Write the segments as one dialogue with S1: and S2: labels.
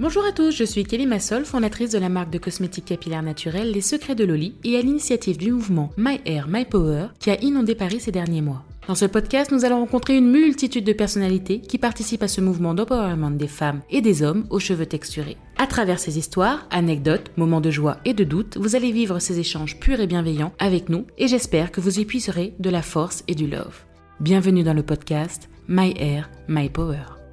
S1: Bonjour à tous, je suis Kelly Massol, fondatrice de la marque de cosmétiques capillaires naturels Les Secrets de Loli et à l'initiative du mouvement My Hair, My Power qui a inondé Paris ces derniers mois. Dans ce podcast, nous allons rencontrer une multitude de personnalités qui participent à ce mouvement d'empowerment des femmes et des hommes aux cheveux texturés. À travers ces histoires, anecdotes, moments de joie et de doute, vous allez vivre ces échanges purs et bienveillants avec nous et j'espère que vous y puiserez de la force et du love. Bienvenue dans le podcast My Hair, My Power.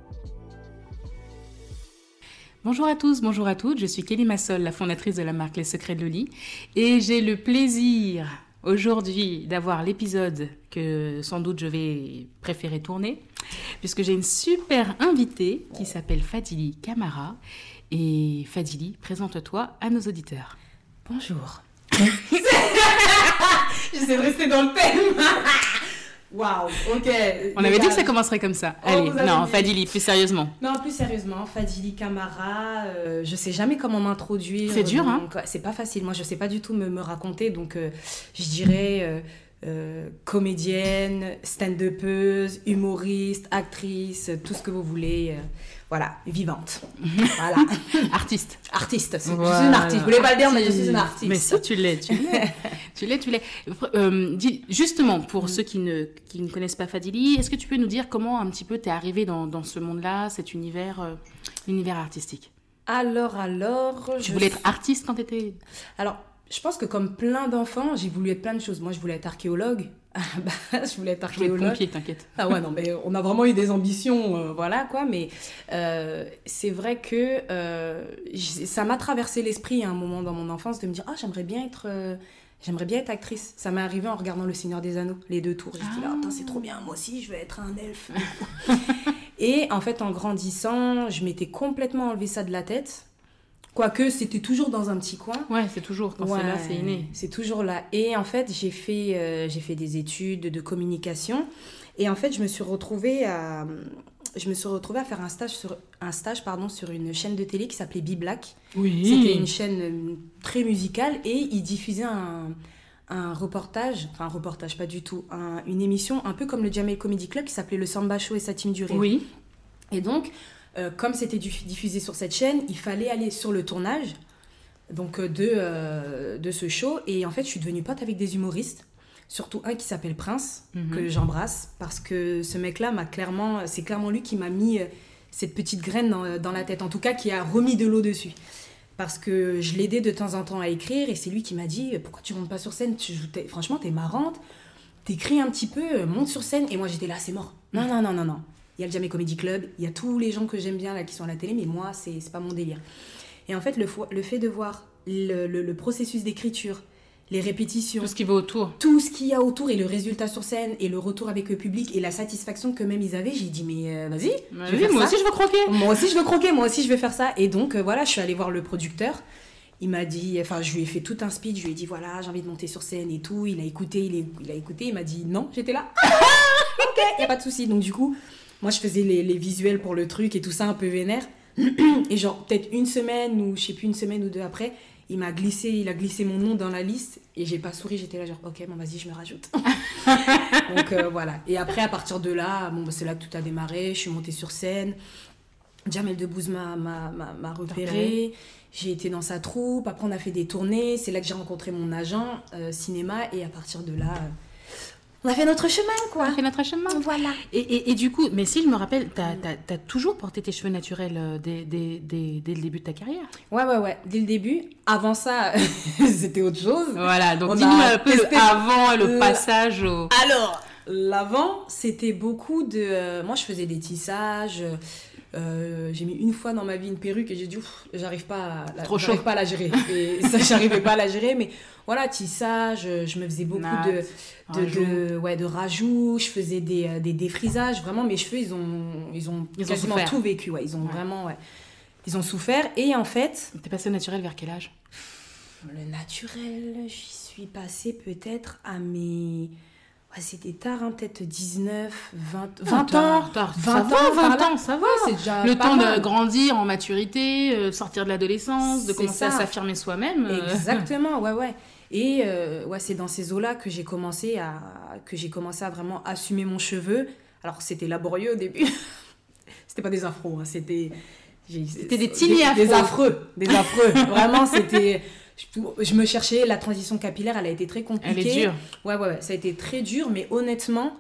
S1: Bonjour à tous, bonjour à toutes, je suis Kelly Massol, la fondatrice de la marque Les Secrets de Loli, et j'ai le plaisir aujourd'hui d'avoir l'épisode que sans doute je vais préférer tourner, puisque j'ai une super invitée qui s'appelle Fadili Kamara. Et Fadili, présente-toi à nos auditeurs.
S2: Bonjour. J'essaie de rester dans le thème. Waouh, ok.
S1: On avait dit que ça commencerait comme ça.
S2: Oh,
S1: Allez, non,
S2: dit.
S1: Fadili, plus sérieusement.
S2: Non, plus sérieusement, Fadili Camara, euh, je sais jamais comment m'introduire.
S1: C'est dur, hein
S2: ouais, C'est pas facile. Moi, je sais pas du tout me, me raconter. Donc, euh, je dirais euh, comédienne, stand-upeuse, humoriste, actrice, tout ce que vous voulez. euh, voilà, vivante. voilà.
S1: Artiste.
S2: Artiste. Je suis une artiste. Je voulais pas le dire, mais je suis une artiste.
S1: Mais si, tu l'es, tu l'es. tu l'es, tu l'es. Euh, justement, pour ceux qui ne, qui ne connaissent pas Fadili, est-ce que tu peux nous dire comment un petit peu t'es arrivé dans, dans ce monde-là, cet univers, univers artistique?
S2: Alors, alors.
S1: Tu
S2: je
S1: voulais être artiste quand t'étais...
S2: Alors, je pense que comme plein d'enfants, j'ai voulu être plein de choses. Moi, je voulais être archéologue. Bah, je voulais être archéologue.
S1: pompier, t'inquiète.
S2: Ah ouais, non, mais on a vraiment eu des ambitions, euh, voilà quoi. Mais euh, c'est vrai que euh, ça m'a traversé l'esprit à un moment dans mon enfance de me dire, ah, j'aimerais bien être. J'aimerais bien être actrice. Ça m'est arrivé en regardant Le Seigneur des Anneaux, les deux tours. J'ai dit, là, c'est trop bien, moi aussi, je veux être un elfe. Et en fait, en grandissant, je m'étais complètement enlevé ça de la tête. Quoique, c'était toujours dans un petit coin.
S1: Ouais, c'est toujours, quand c'est
S2: Ouais,
S1: là, c'est inné.
S2: C'est toujours là. Et en fait, j'ai fait, euh, j'ai fait des études de communication. Et en fait, je me suis retrouvée à, je me suis retrouvée à faire un stage sur, un stage, pardon, sur une chaîne de télé qui s'appelait Be Black.
S1: Oui.
S2: C'était une chaîne euh, très musicale et ils diffusaient un, un reportage, enfin un reportage pas du tout, un- une émission un peu comme le Jamel Comedy Club qui s'appelait Le Samba Show et sa team du rire.
S1: Oui.
S2: Et donc, euh, comme c'était diffusé sur cette chaîne, il fallait aller sur le tournage donc, euh, de, euh, de ce show. Et en fait, je suis devenue pote avec des humoristes, surtout un qui s'appelle Prince,
S1: Mhm.
S2: que j'embrasse, parce que ce mec-là m'a clairement, c'est clairement lui qui m'a mis cette petite graine dans, dans la tête, en tout cas qui a remis de l'eau dessus. Parce que je l'aidais de temps en temps à écrire et c'est lui qui m'a dit Pourquoi tu montes pas sur scène? Tu joues, t'es- Franchement, t'es marrante, t'écris un petit peu, monte sur scène. Et moi, j'étais là, c'est mort. Non, non, non, non, non. Il y a le Jamais Comedy Club, il y a tous les gens que j'aime bien là qui sont à la télé, mais moi, c'est pas mon délire. Et en fait, le, le fait de voir le, le- le processus d'écriture, les répétitions,
S1: Tout ce qui va autour.
S2: tout ce qu'il y a autour et le résultat sur scène et le retour avec le public et la satisfaction que même ils avaient, j'ai dit, mais euh, vas-y,
S1: Bah
S2: vais
S1: oui, moi
S2: ça.
S1: aussi, je veux croquer.
S2: Moi aussi, je veux croquer, moi aussi, je veux faire ça. Et donc, euh, voilà, je suis allée voir le producteur. Il m'a dit, enfin, je lui ai fait tout un speech. Je lui ai dit, voilà, j'ai envie de monter sur scène et tout. Il a écouté, il, est- il a écouté. Il m'a dit, non, j'étais là. ok, y a pas de souci. Donc, du coup, moi, je faisais les, les visuels pour le truc et tout ça un peu vénère. Et genre, peut-être une semaine ou je sais plus, une semaine ou deux après, il m'a glissé, il a glissé mon nom dans la liste et j'ai pas souri. J'étais là, genre, ok, bon, vas-y, je me rajoute. Donc, euh, voilà. Et après, à partir de là, bon, bah, c'est là que tout a démarré. Je suis montée sur scène. Jamel Debbouze m'a, m'a, repéré. J'ai été dans sa troupe. Après, on a fait des tournées. C'est là que j'ai rencontré mon agent euh, cinéma. Et à partir de là, euh, on a fait notre chemin, quoi.
S1: On a fait notre chemin.
S2: Voilà.
S1: Et, et, et du coup, mais si je me rappelle, t'as as, toujours porté tes cheveux naturels euh, dès, dès, dès, dès le début de ta carrière.
S2: Ouais, ouais, ouais. Dès le début. Avant ça, c'était autre chose.
S1: Voilà, donc
S2: On
S1: dis-nous un peu le avant, le
S2: le-
S1: passage au...
S2: Alors, l'avant, c'était beaucoup de. euh, moi, je faisais des tissages. Euh, j'ai mis une fois dans ma vie une perruque et j'ai dit, j'arrive pas, à la,
S1: Trop chaud.
S2: pas à la gérer. Et ça, j'arrivais pas à la gérer. Mais voilà, tissage, euh, je me faisais beaucoup de, de, de- ouais, de rajouts. Je faisais des, euh, des défrisages. Vraiment, mes cheveux, ils ont, ils ont
S1: Ils ont
S2: quasiment
S1: souffert.
S2: tout vécu. Ouais, ils ont
S1: Ouais.
S2: vraiment, ouais. Ils ont souffert. Et en fait,
S1: T'es passé au naturel vers quel âge?
S2: le naturel, j'y suis passée peut-être à mes. Ouais, c'était tard, hein, peut-être 19, 20, 20 ans.
S1: Tard, tard.
S2: 20
S1: ça
S2: ans,
S1: va, 20
S2: par là.
S1: ans, ça va.
S2: c'est déjà
S1: le temps
S2: mal.
S1: de grandir en maturité, euh, sortir de l'adolescence, de commencer à s'affirmer soi-même. euh,
S2: Exactement, ouais, ouais. Et euh, ouais, c'est dans ces eaux-là que j'ai commencé à que j'ai commencé à vraiment assumer mon cheveu. Alors c'était laborieux au début. c'était pas des afros, hein, c'était
S1: C'était des afro.
S2: des affreux, des affreux. Vraiment, c'était. Je, je me cherchais, la transition capillaire, elle a été très compliquée.
S1: Elle est dure.
S2: Ouais, ouais, ouais, ça a été très dur, mais honnêtement,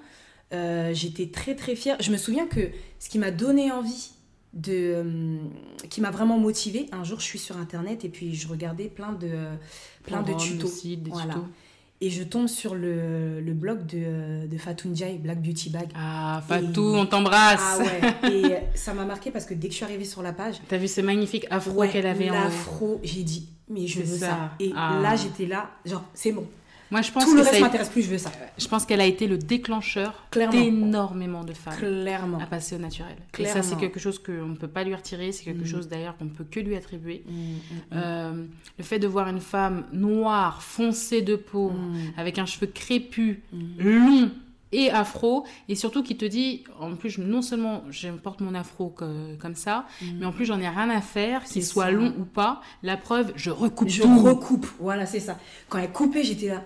S2: euh, j'étais très très fière. Je me souviens que ce qui m'a donné envie, de, euh, qui m'a vraiment motivée, un jour je suis sur internet et puis je regardais plein de, plein de tutos.
S1: des
S2: Voilà.
S1: tutos.
S2: Et je tombe sur le, le blog de, de Fatou Ndiaye, Black Beauty Bag.
S1: Ah, Fatou, on t'embrasse.
S2: Ah ouais, et ça m'a marqué parce que dès que je suis arrivée sur la page,
S1: T'as vu ce magnifique afro
S2: ouais,
S1: qu'elle avait en.
S2: l'afro, j'ai dit, mais je veux ça.
S1: ça.
S2: Et
S1: Ah.
S2: là, j'étais là, genre, c'est bon.
S1: Moi, je pense
S2: Tout
S1: que
S2: le reste m'intéresse plus, je veux ça.
S1: je pense qu'elle a été le déclencheur d'énormément de femmes
S2: Clairement.
S1: à passer au naturel. Et ça, c'est quelque chose qu'on ne peut pas lui retirer. C'est quelque
S2: Mm.
S1: chose d'ailleurs qu'on ne peut que lui attribuer.
S2: Mm, mm.
S1: Euh, le fait de voir une femme noire, foncée de peau, avec un cheveu crépus, long et afro, et surtout qui te dit, en plus, non seulement je porte mon afro que- comme ça, mais en plus j'en ai rien à faire, qu'il soit
S2: ça.
S1: long ou pas. La preuve, je recoupe
S2: Je
S1: tout.
S2: recoupe, voilà, c'est ça. Quand elle coupait, j'étais là.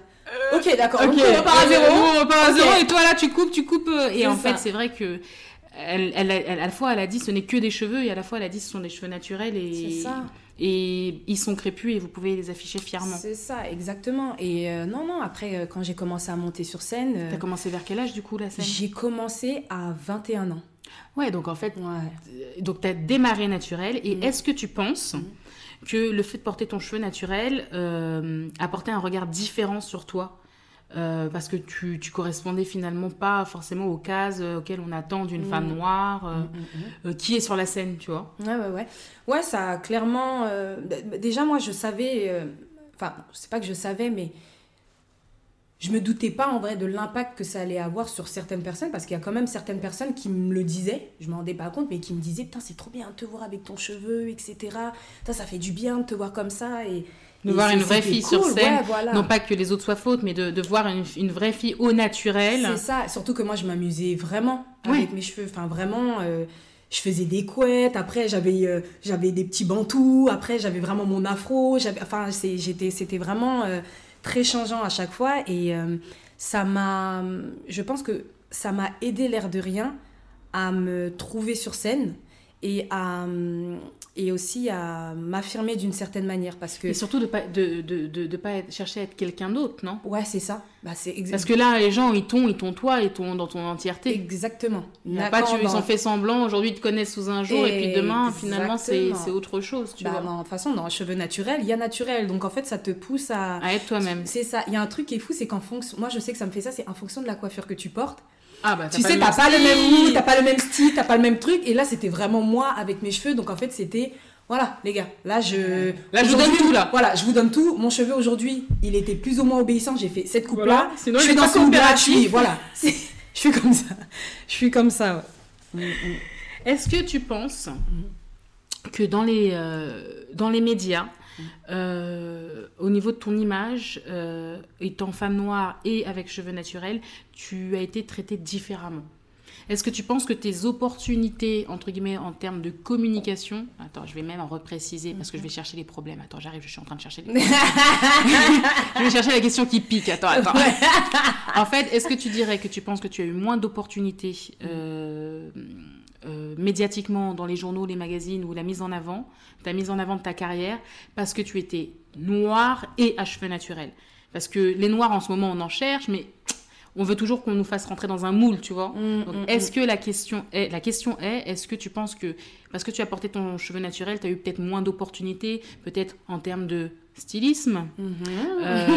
S2: Ok, d'accord,
S1: Ok,
S2: ok, on repart à
S1: euh,
S2: zéro.
S1: on repart à zéro, et toi là tu coupes, tu coupes. euh, Et en
S2: ça.
S1: fait, c'est vrai que elle, elle, elle- à la fois elle a dit ce n'est que des cheveux, et à la fois elle a dit ce sont des cheveux naturels et,
S2: C'est ça.
S1: et ils sont crépus et vous pouvez les afficher fièrement.
S2: C'est ça, exactement. Et euh, non, non, après, euh, quand j'ai commencé à monter sur scène, euh,
S1: T'as commencé vers quel âge du coup la scène?
S2: j'ai commencé à 21 ans.
S1: Ouais, donc en fait,
S2: Ouais.
S1: euh, donc tu as démarré naturel. Et
S2: Mm.
S1: est-ce que tu penses
S2: Mm.
S1: Que le fait de porter ton cheveu naturel euh, apportait un regard différent sur toi Euh, parce que tu, tu correspondais finalement pas forcément aux cases euh, auxquelles on attend d'une
S2: Mm.
S1: femme noire euh,
S2: Mm, mm,
S1: euh, qui est sur la scène, tu vois.
S2: Ouais, ouais, ouais. Ouais, ça a clairement. euh, d- déjà, moi, je savais. Enfin, c'est pas que je savais, mais. Je me doutais pas en vrai de l'impact que ça allait avoir sur certaines personnes, parce qu'il y a quand même certaines personnes qui me le disaient, je m'en rendais pas compte, mais qui me disaient Putain, c'est trop bien de te voir avec ton cheveu, etc. Putain, ça fait du bien de te voir comme ça. Et,
S1: De
S2: et
S1: voir une vraie fille sur scène,
S2: ouais, voilà.
S1: Non pas que les autres soient fautes, mais de, de voir une, une vraie fille au naturel.
S2: C'est ça, surtout que moi je m'amusais vraiment
S1: Ouais.
S2: avec mes cheveux, enfin vraiment, euh, je faisais des couettes, après j'avais euh, j'avais des petits bantous, après j'avais vraiment mon afro, j'avais, enfin c'est- j'étais, c'était vraiment euh, très changeant à chaque fois et euh, ça m'a, je pense que ça m'a aidé l'air de rien à me trouver sur scène et à et aussi à m'affirmer d'une certaine manière parce que
S1: Et surtout de pas de, de, de, de pas être- chercher à être quelqu'un d'autre, non?
S2: Ouais c'est ça, bah c'est
S1: Parce que là, les gens, ils t'ont, ils t'ont toi, ils t'ont dans ton entièreté.
S2: exactement.
S1: Il y a pas, tu, ils ont fait semblant, aujourd'hui ils te connaissent sous un jour, et puis demain, finalement, c'est autre chose, tu
S2: Bah,
S1: vois.
S2: non, de toute façon, dans cheveux naturels, il y a naturel. Donc, en fait, ça te pousse à.
S1: À être toi-même.
S2: C'est ça. Il y a un truc qui est fou, c'est qu'en fonction. Moi, je sais que ça me fait ça, c'est en fonction de la coiffure que tu portes.
S1: Ah bah,
S2: tu sais, t'as pas le même mood, t'as pas le même style, t'as pas le même truc. Et là, c'était vraiment moi avec mes cheveux. Donc, en fait, c'était. Voilà, les gars, là, je.
S1: Là, je vous donne tout, là.
S2: Voilà, je vous donne tout. Mon cheveu aujourd'hui, il était plus ou moins obéissant. J'ai fait cette coupe-là.
S1: Voilà. Sinon,
S2: je suis dans ce mood-là, je suis. Voilà. Je suis comme ça. Je suis comme ça, ouais. Mm, mm.
S1: Est-ce que tu penses que dans les, euh, dans les médias, euh, au niveau de ton image, euh, étant femme noire et avec cheveux naturels, tu as été traitée différemment Est-ce que tu penses que tes opportunités, entre guillemets, en termes de communication, attends, je vais même en repréciser parce que je vais chercher les problèmes. Attends, j'arrive, je suis en train de chercher les je vais chercher la question qui pique. Attends, attends. en fait, est-ce que tu dirais que tu penses que tu as eu moins d'opportunités euh, euh, médiatiquement dans les journaux, les magazines ou la mise en avant, ta mise en avant de ta carrière, parce que tu étais noire et à cheveux naturels. Parce que les noirs en ce moment, on en cherche, mais on veut toujours qu'on nous fasse rentrer dans un moule, tu vois.
S2: Mm, mm,
S1: est-ce que la question est, la question est, est-ce que tu penses que parce que tu as porté ton cheveu naturel, tu as eu peut-être moins d'opportunités, peut-être en termes de stylisme?
S2: Mhm.
S1: euh,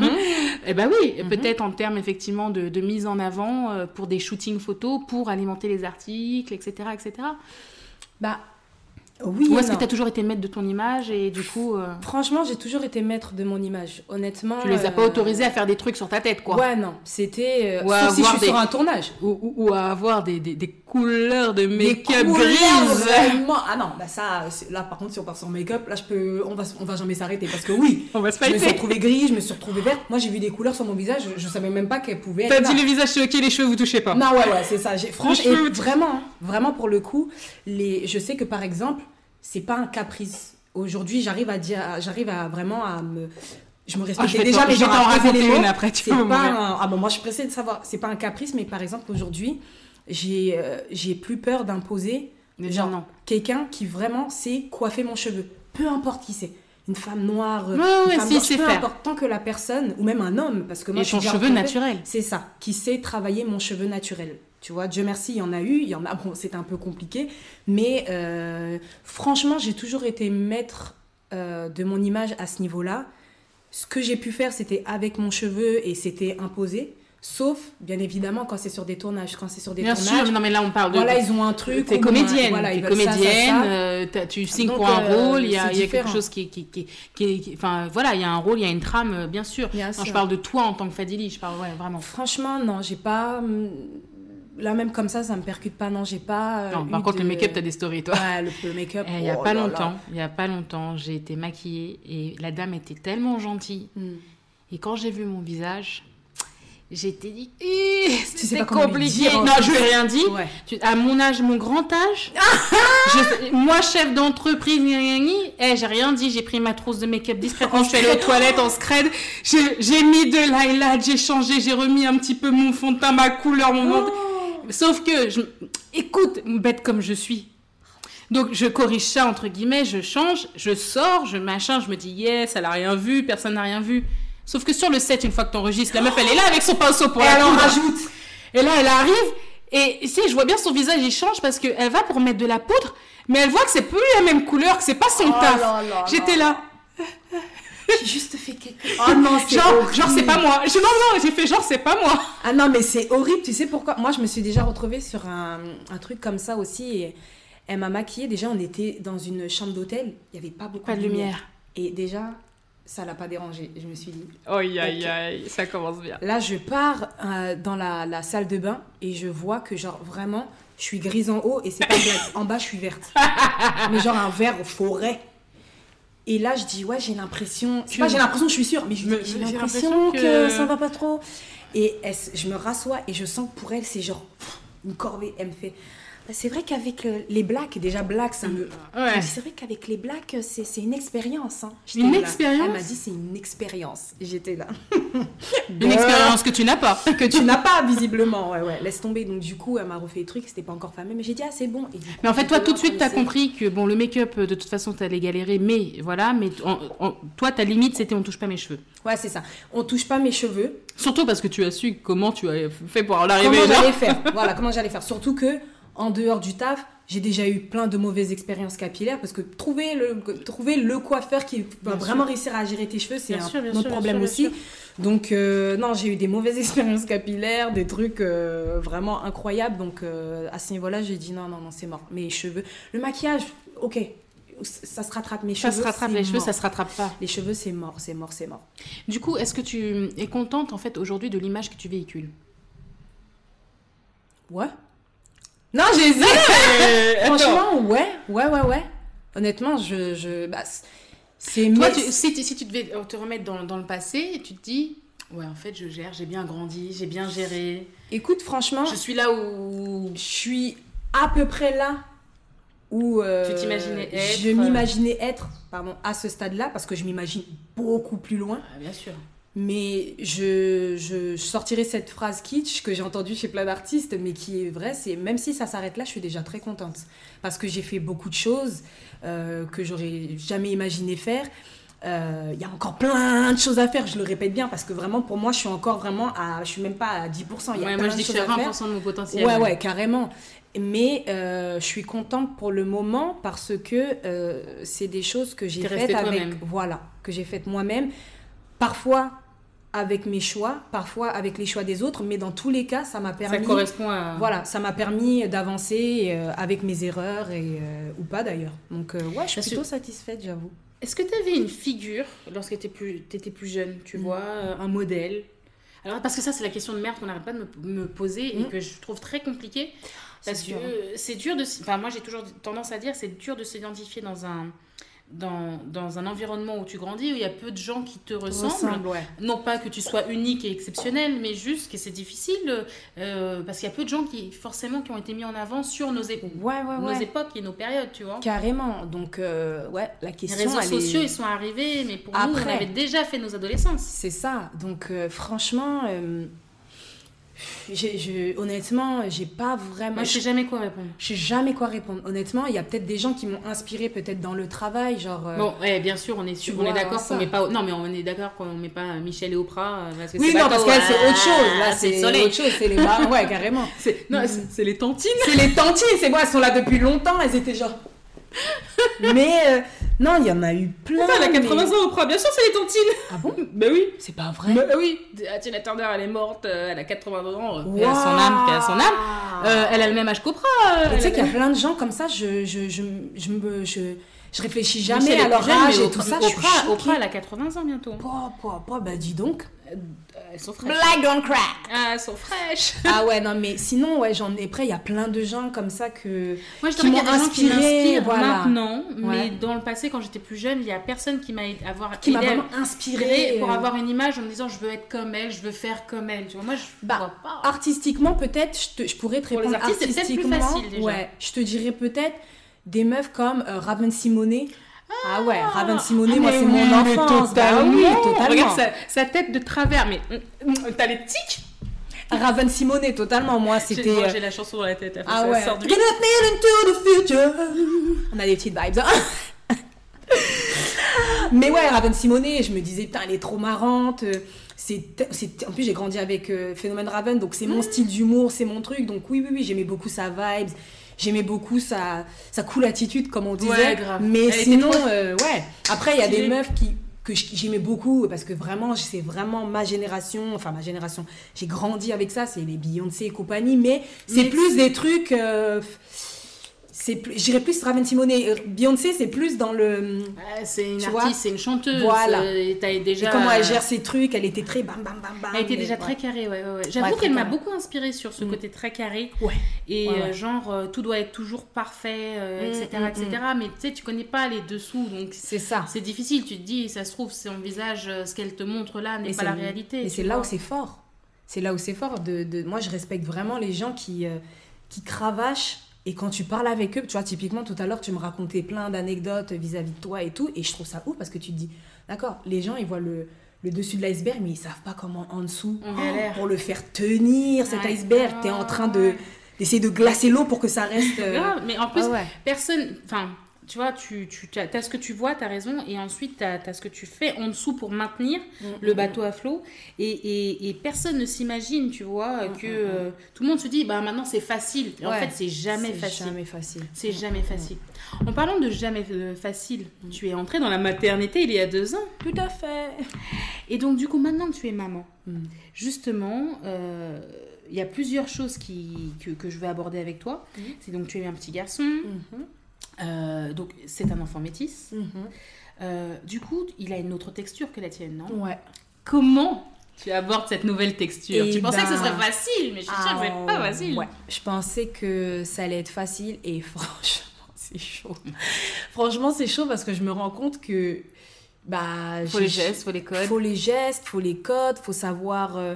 S1: Eh ben oui, peut-être en termes effectivement de, de mise en avant euh, pour des shootings photos, pour alimenter les articles, etc., etc.
S2: Bah, oui.
S1: Ou est-ce que tu as toujours été maître de ton image et du coup euh,
S2: Franchement, j'ai toujours été maître de mon image. Honnêtement.
S1: tu les as pas
S2: euh,
S1: autorisés à faire des trucs sur ta tête, quoi
S2: Ouais, non. C'était. euh,
S1: Ou à
S2: si je suis
S1: des-
S2: sur un tournage.
S1: ou, ou- ou à avoir des, des, des couleurs de make-up grises.
S2: vraiment. Ah non, bah ça, là par contre, si on part sur make-up, là je peux, on va, on va jamais s'arrêter parce que oui,
S1: On va se
S2: je me suis retrouvée grise, je me suis retrouvée verte. Moi j'ai vu des couleurs sur mon visage, je, je savais même pas qu'elles pouvaient être
S1: T'as dit le visage ok, les cheveux vous touchez pas.
S2: Non, ouais, ouais, c'est ça. Franchement, vraiment, vraiment pour le coup, les, je sais que par exemple, c'est pas un caprice. Aujourd'hui, j'arrive à dire, j'arrive à vraiment à me, je me
S1: Ah, vais
S2: déjà, mais
S1: je vais t'en raconter
S2: les mots.
S1: une après, tu
S2: pas un- ah bon, moi je suis pressée de savoir. C'est pas un caprice, mais par exemple aujourd'hui, j'ai, euh, j'ai plus peur d'imposer Genre,
S1: non.
S2: quelqu'un qui vraiment sait coiffer mon cheveu. Peu importe qui c'est. Une femme noire,
S1: Ouais,
S2: une
S1: ouais,
S2: femme
S1: si, sait
S2: peu
S1: faire.
S2: importe. Tant que la personne, ou même un homme, parce que moi
S1: Et
S2: je suis
S1: cheveu naturel.
S2: C'est ça, qui sait travailler mon cheveu naturel. Tu vois, Dieu merci, il y en a eu, il y en a, bon, c'est un peu compliqué, mais euh, franchement, j'ai toujours été maître euh, de mon image à ce niveau-là. Ce que j'ai pu faire, c'était avec mon cheveu et c'était imposé. Sauf, bien évidemment, quand c'est sur des tournages. Quand c'est sur des
S1: Bien
S2: tournages,
S1: sûr, non mais là on parle de.
S2: voilà, ils ont un truc.
S1: T'es comédienne,
S2: voilà,
S1: t'es
S2: veulent ça, ça,
S1: comédienne,
S2: ça.
S1: euh, t'as- tu signes
S2: Donc,
S1: pour un
S2: euh,
S1: rôle, il y a, y quelque chose qui, qui, qui, qui- qui- Enfin voilà, il y a un rôle, il y a une trame, bien sûr.
S2: Bien
S1: Non,
S2: sûr.
S1: je parle de toi en tant que Fadili, je parle ouais, vraiment.
S2: Franchement, non, j'ai pas. Là, même comme ça, ça me percute pas. Non, j'ai pas. euh,
S1: Non, par contre,
S2: de-
S1: le make-up, t'as des stories, toi.
S2: Ouais, le, le make-up.
S1: Eh, Il y a
S2: oh
S1: pas
S2: là
S1: longtemps, il y a pas longtemps, j'ai été maquillée et la dame était tellement gentille.
S2: Hmm.
S1: Et quand j'ai vu mon visage, j'étais dit,
S2: sais
S1: c'est compliqué.
S2: dire,
S1: non, je lui ai rien dit.
S2: Ouais.
S1: À mon âge, mon grand âge, je- moi, chef d'entreprise, eh, j'ai rien dit. J'ai pris ma trousse de make-up discrètement. Je suis allée aux toilettes en scred. J'ai j'ai mis de l'highlight, j'ai changé, j'ai remis un petit peu mon fond de teint, ma couleur, mon
S2: Oh.
S1: Sauf que, je... écoute, bête comme je suis. Donc, je corrige ça, entre guillemets, je change, je sors, je machin, je me dis, yes, elle a rien vu, personne n'a rien vu. Sauf que sur le set, une fois que t'enregistres, la meuf, elle est là avec son pinceau pour
S2: Et
S1: la
S2: elle en rajoute.
S1: Et là, elle arrive, et tu sais, je vois bien son visage, il change parce qu'elle va pour mettre de la poudre, mais elle voit que c'est plus la même couleur, que c'est pas son
S2: Oh
S1: taf. J'étais là.
S2: J'ai juste fait quelque chose. Oh non, c'est
S1: Genre, genre c'est pas moi. Je, non, non, j'ai fait genre, c'est pas moi.
S2: Ah non, mais c'est horrible. Tu sais pourquoi? Moi, je me suis déjà retrouvée sur un, un truc comme ça aussi. Et elle m'a maquillée. Déjà, on était dans une chambre d'hôtel. Il n'y avait pas beaucoup
S1: Pas de lumière.
S2: Et déjà, ça l'a pas dérangé. Je me suis dit.
S1: Aïe,
S2: aïe,
S1: aïe, ça commence bien.
S2: Là, je pars euh, dans la, la salle de bain et je vois que, genre, vraiment, je suis grise en haut et c'est pas glace. En bas, je suis verte. Mais genre un vert forêt. Et là, je dis, ouais, j'ai l'impression. C'est pas j'ai l'impression, je suis sûre, mais j'ai l'impression que...
S1: que-
S2: ça va pas trop. Et elle je me rassois et je sens que pour elle, c'est genre une corvée. Elle me fait. Bah, C'est vrai qu'avec les blacks, déjà black, ça me.
S1: Ouais.
S2: C'est vrai qu'avec les blacks, c'est une expérience. hein.
S1: Une
S2: là.
S1: expérience
S2: Elle m'a dit, c'est une expérience. J'étais là.
S1: Une expérience que tu n'as pas.
S2: que tu n'as pas visiblement. Ouais, ouais, laisse tomber. Donc, du coup, elle m'a refait le truc, c'était pas encore fameux. Mais j'ai dit, ah, c'est bon. Et du coup,
S1: Mais en fait, toi, tout de suite,
S2: train d'essayer.
S1: compris que bon, le make-up, de toute façon, t'allais galérer, mais voilà, mais toi, ta limite, c'était on touche pas mes cheveux.
S2: Ouais, c'est ça. On touche pas mes cheveux.
S1: Surtout parce que tu as su comment tu as fait pour en arriver
S2: comment j'allais faire Voilà, comment j'allais faire. Surtout que, en dehors du taf, j'ai déjà eu plein de mauvaises expériences capillaires parce que trouver le, trouver le coiffeur qui va
S1: Bien
S2: vraiment
S1: sûr.
S2: réussir à gérer tes cheveux, c'est un
S1: sûr,
S2: autre
S1: sûr,
S2: problème aussi. Donc, euh, non, j'ai eu des mauvaises expériences capillaires, des trucs euh, vraiment incroyables. Donc, euh, à ce niveau-là, j'ai dit non, non, non, c'est mort. Mes cheveux, le maquillage, ok, ça se rattrape. Mes
S1: Ça
S2: cheveux,
S1: se rattrape, les cheveux, ça se rattrape pas.
S2: Les cheveux, c'est mort, c'est mort, c'est mort.
S1: Du coup, est-ce que tu es contente en fait aujourd'hui de l'image que tu véhicules?
S2: Ouais. Non, j'hésite. Franchement, ouais, ouais, ouais, ouais. Honnêtement, je, je, bah, c'est
S1: Toi, tu- si, tu- si tu devais te remettre dans, dans le passé, tu te dis, ouais, en fait, je gère, j'ai bien grandi, j'ai bien géré,
S2: Écoute, franchement,
S1: je suis là où.
S2: je suis à peu près là où euh,
S1: Tu t'imaginais être.
S2: Je m'imaginais être, pardon, à ce stade-là, parce que je m'imagine beaucoup plus loin.
S1: Ah, bien sûr.
S2: Mais je, je sortirai cette phrase kitsch que j'ai entendue chez plein d'artistes, mais qui est vraie, c'est même si ça s'arrête là, je suis déjà très contente. Parce que j'ai fait beaucoup de choses euh, que j'aurais jamais imaginé faire. Euh, Il y a encore plein de choses à faire, je le répète bien, parce que vraiment, pour moi, je suis encore vraiment à... Je suis même pas à 10%, il y a
S1: Ouais,
S2: plein
S1: moi, je dis que je suis
S2: à
S1: à
S2: faire.
S1: 20% de mon potentiel.
S2: Ouais, ouais, carrément. Mais euh, je suis contente pour le moment parce que euh, c'est des choses que j'ai
S1: T'es
S2: faites avec, voilà, que j'ai faites moi-même. Parfois avec mes choix, parfois avec les choix des autres, mais dans tous les cas, ça m'a
S1: Ça
S2: permis,
S1: correspond à.
S2: voilà, ça m'a permis d'avancer euh, avec mes erreurs et euh, ou pas d'ailleurs. Donc euh, ouais, je suis
S1: Parce que-
S2: plutôt satisfaite, j'avoue.
S1: Est-ce que tu avais une figure lorsque tu étais plus, jeune, tu
S2: Mm.
S1: vois, un modèle? Alors, parce que ça, c'est la question de merde qu'on n'arrête pas de me, me poser et
S2: Mm.
S1: que je trouve très compliquée. Parce
S2: C'est
S1: que
S2: dur, hein.
S1: c'est dur de. Enfin, moi, j'ai toujours tendance à dire c'est dur de s'identifier dans un. Dans, dans un environnement où tu grandis, où il y a peu de gens qui te ressemblent.
S2: Ressemble, ouais.
S1: Non pas que tu sois unique et exceptionnel, mais juste que c'est difficile euh, parce qu'il y a peu de gens qui, forcément, qui ont été mis en avant sur nos, ép-
S2: Ouais, ouais,
S1: nos époques et nos périodes, tu vois.
S2: Carrément. Donc euh, ouais, la
S1: Les
S2: question
S1: réseaux
S2: elle est-
S1: sociaux, ils sont arrivés, mais pour nous, on avait déjà fait nos adolescences.
S2: C'est ça. Donc, euh, franchement, je- honnêtement, j'ai pas vraiment.
S1: Moi, je sais jamais quoi répondre.
S2: je sais jamais quoi répondre. Honnêtement, il y a peut-être des gens qui m'ont inspiré, peut-être dans le travail, genre. euh,
S1: Bon, ouais, bien sûr, on est, sûr, on est d'accord qu'on met pas. Non, mais on est d'accord qu'on met pas Michel et Oprah. euh, Parce que
S2: Oui, non, parce qu'elle, c'est
S1: ah,
S2: autre chose. Là,
S1: c'est
S2: autre chose. C'est les ouais, carrément.
S1: C'est c'est les tantines.
S2: C'est les tantines, c'est moi, elles sont là depuis longtemps, elles étaient genre. mais euh, non, il y en a eu plein.
S1: Putain, elle a
S2: mais-
S1: 80 ans, Oprah. Bien sûr, c'est les tantines.
S2: Ah bon?
S1: Bah oui.
S2: C'est pas vrai.
S1: Bah oui. Tina Turner, elle est morte. euh, Elle a 80 ans.
S2: Waouh.
S1: Elle a son âme, elle a son âme. Euh, elle a le même âge qu'Oprah.
S2: tu sais qu'il y
S1: a-
S2: plein de gens comme ça, je, je, je, je, me, je, je réfléchis jamais à leur âge et tout ça.
S1: Oprah, elle a 80 ans bientôt.
S2: Pouah, pouah, pouah, bah dis donc.
S1: Elles sont fraîches.
S2: Black don't crack.
S1: Ah, elles sont fraîches.
S2: Ah ouais, non, mais sinon, ouais, j'en ai près, il y a plein de gens comme ça que.
S1: Moi, je
S2: Qui m'ont
S1: qui
S2: inspiré, voilà.
S1: maintenant, mais
S2: Ouais.
S1: dans le passé, quand j'étais plus jeune, il y a personne qui m'a avoir
S2: qui m'a vraiment inspiré.
S1: pour
S2: euh,
S1: avoir une image en me disant je veux être comme elle, je veux faire comme elle. Tu vois, moi je
S2: Bah,
S1: vois pas.
S2: Artistiquement, peut-être, je, pourrais te
S1: Pour les
S2: répondre
S1: artistes, peut-être plus
S2: artistiquement.
S1: facile, déjà.
S2: Ouais, je te dirais peut-être des meufs comme euh, Raven Simonet. Ah, ouais, Raven Simonet,
S1: Ah,
S2: moi, c'est
S1: oui,
S2: mon
S1: mais
S2: enfance. Bah
S1: totalement.
S2: oui, totalement.
S1: Regarde sa, sa tête de travers, mais t'as les tics.
S2: Raven Simonet, totalement. Moi,
S1: J'ai
S2: c'était.
S1: moi,
S2: euh,
S1: j'ai la chanson dans la tête. après,
S2: Ah ouais.
S1: sort du-
S2: Gonna feel into the future. On a des petites vibes. hein. Mais ouais, Raven Simonet, je me disais, putain, elle est trop marrante. C'est, c'est- en plus, j'ai grandi avec euh, Phénomène Raven, donc c'est mon style d'humour, c'est mon truc. Donc oui, oui, oui, j'aimais beaucoup sa vibes. J'aimais beaucoup sa, sa cool attitude, comme on disait.
S1: Ouais, grave.
S2: Mais
S1: Elle
S2: sinon,
S1: trop-
S2: euh, ouais. Après, il y a des meufs qui, que j'aimais beaucoup parce que vraiment, c'est vraiment ma génération. Enfin, ma génération. J'ai grandi avec ça, c'est les Beyoncé et compagnie. Mais c'est plus des trucs. euh, c'est plus, j'irais plus Raven Simonet. Euh, Beyoncé, c'est plus dans le.
S1: C'est une artiste, c'est une chanteuse.
S2: Voilà.
S1: euh, et t'as déjà.
S2: Et comment elle gère ses trucs, elle était très bam bam bam bam.
S1: Elle était déjà
S2: ouais.
S1: très carrée, ouais, ouais, ouais. J'avoue qu'elle m'a beaucoup inspirée sur ce
S2: Mm.
S1: côté très carré.
S2: Ouais.
S1: Et euh, genre, euh, tout doit être toujours parfait, euh,
S2: Mm,
S1: etc.,
S2: mm,
S1: etc. Mais tu sais, tu connais pas les dessous, donc
S2: C'est ça.
S1: c'est difficile. Tu te dis, ça se trouve, son visage, ce qu'elle te montre là n'est pas la réalité.
S2: Et c'est là où c'est fort. C'est là où c'est fort. De, de- Moi, je respecte vraiment les gens qui, qui cravachent. Et quand tu parles avec eux, tu vois, typiquement, tout à l'heure, tu me racontais plein d'anecdotes vis-à-vis de toi et tout. Et je trouve ça ouf parce que tu te dis, d'accord, les gens, ils voient le, le dessus de l'iceberg, mais ils savent pas comment en dessous, pour le faire tenir, cet iceberg, tu es en train de
S1: Ouais.
S2: d'essayer de glacer l'eau pour que ça reste... euh,
S1: mais en plus,
S2: ah ouais.
S1: personne. Enfin, tu vois, tu, tu as, ce que tu vois, tu as raison, et ensuite tu as, ce que tu fais en dessous pour maintenir le bateau à flot. Et, et, et personne ne s'imagine, tu vois,
S2: Mm,
S1: que
S2: mm, mm.
S1: euh, tout le monde se dit, bah maintenant c'est facile. Et en fait, c'est jamais facile.
S2: jamais facile.
S1: C'est jamais facile. En parlant de jamais euh, facile, tu es entrée dans la maternité il y a deux ans.
S2: Tout à fait.
S1: Et donc, du coup, maintenant que tu es maman,
S2: Mm.
S1: justement, euh, il y a plusieurs choses qui, que, que je vais aborder avec toi. C'est donc, tu es un petit garçon,
S2: Mhm.
S1: Euh, donc c'est un enfant métis.
S2: Mhm.
S1: Euh, du coup, il a une autre texture que la tienne, non?
S2: Ouais.
S1: Comment tu abordes cette nouvelle texture?
S2: Eh
S1: Tu pensais que ce
S2: ben,
S1: serait facile, mais je suis sûre que c'est pas
S2: Ah,
S1: facile.
S2: Ouais, je pensais que ça allait être facile et franchement, c'est chaud. franchement, c'est chaud parce que je me rends compte que. Bah,
S1: Faut les gestes, faut les codes.
S2: Faut les gestes, faut les codes, faut savoir euh,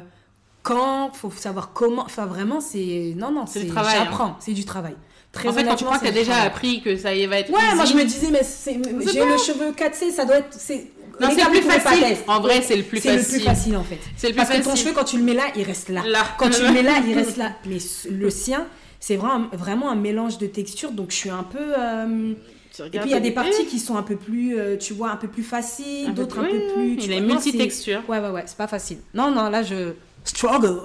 S2: quand, faut savoir comment. Enfin, vraiment, c'est. Non, non,
S1: C'est hein.
S2: J'apprends, c'est du travail. Très
S1: en fait, quand tu crois que tu as déjà appris que ça y va être
S2: Ouais, moi je me disais, mais j'ai
S1: bon.
S2: le cheveu 4C, ça doit être. c'est-
S1: Non, c'est le plus facile. En vrai, c'est le plus
S2: C'est le
S1: facile.
S2: plus facile en fait.
S1: C'est le plus
S2: Parce que ton
S1: facile.
S2: cheveu, quand tu le mets là, il reste là.
S1: Là.
S2: Quand tu le mets là, il reste là. Mais le sien, c'est vraiment, vraiment un mélange de textures. Donc je suis un peu. euh, Et puis il y a des parties qui sont un peu plus, euh, tu vois, un peu plus faciles, d'autres un peu plus. tu
S1: Il
S2: vois. c'est-
S1: multitexture.
S2: Ouais, ouais, ouais, c'est pas facile. Non, non, là je. Struggle.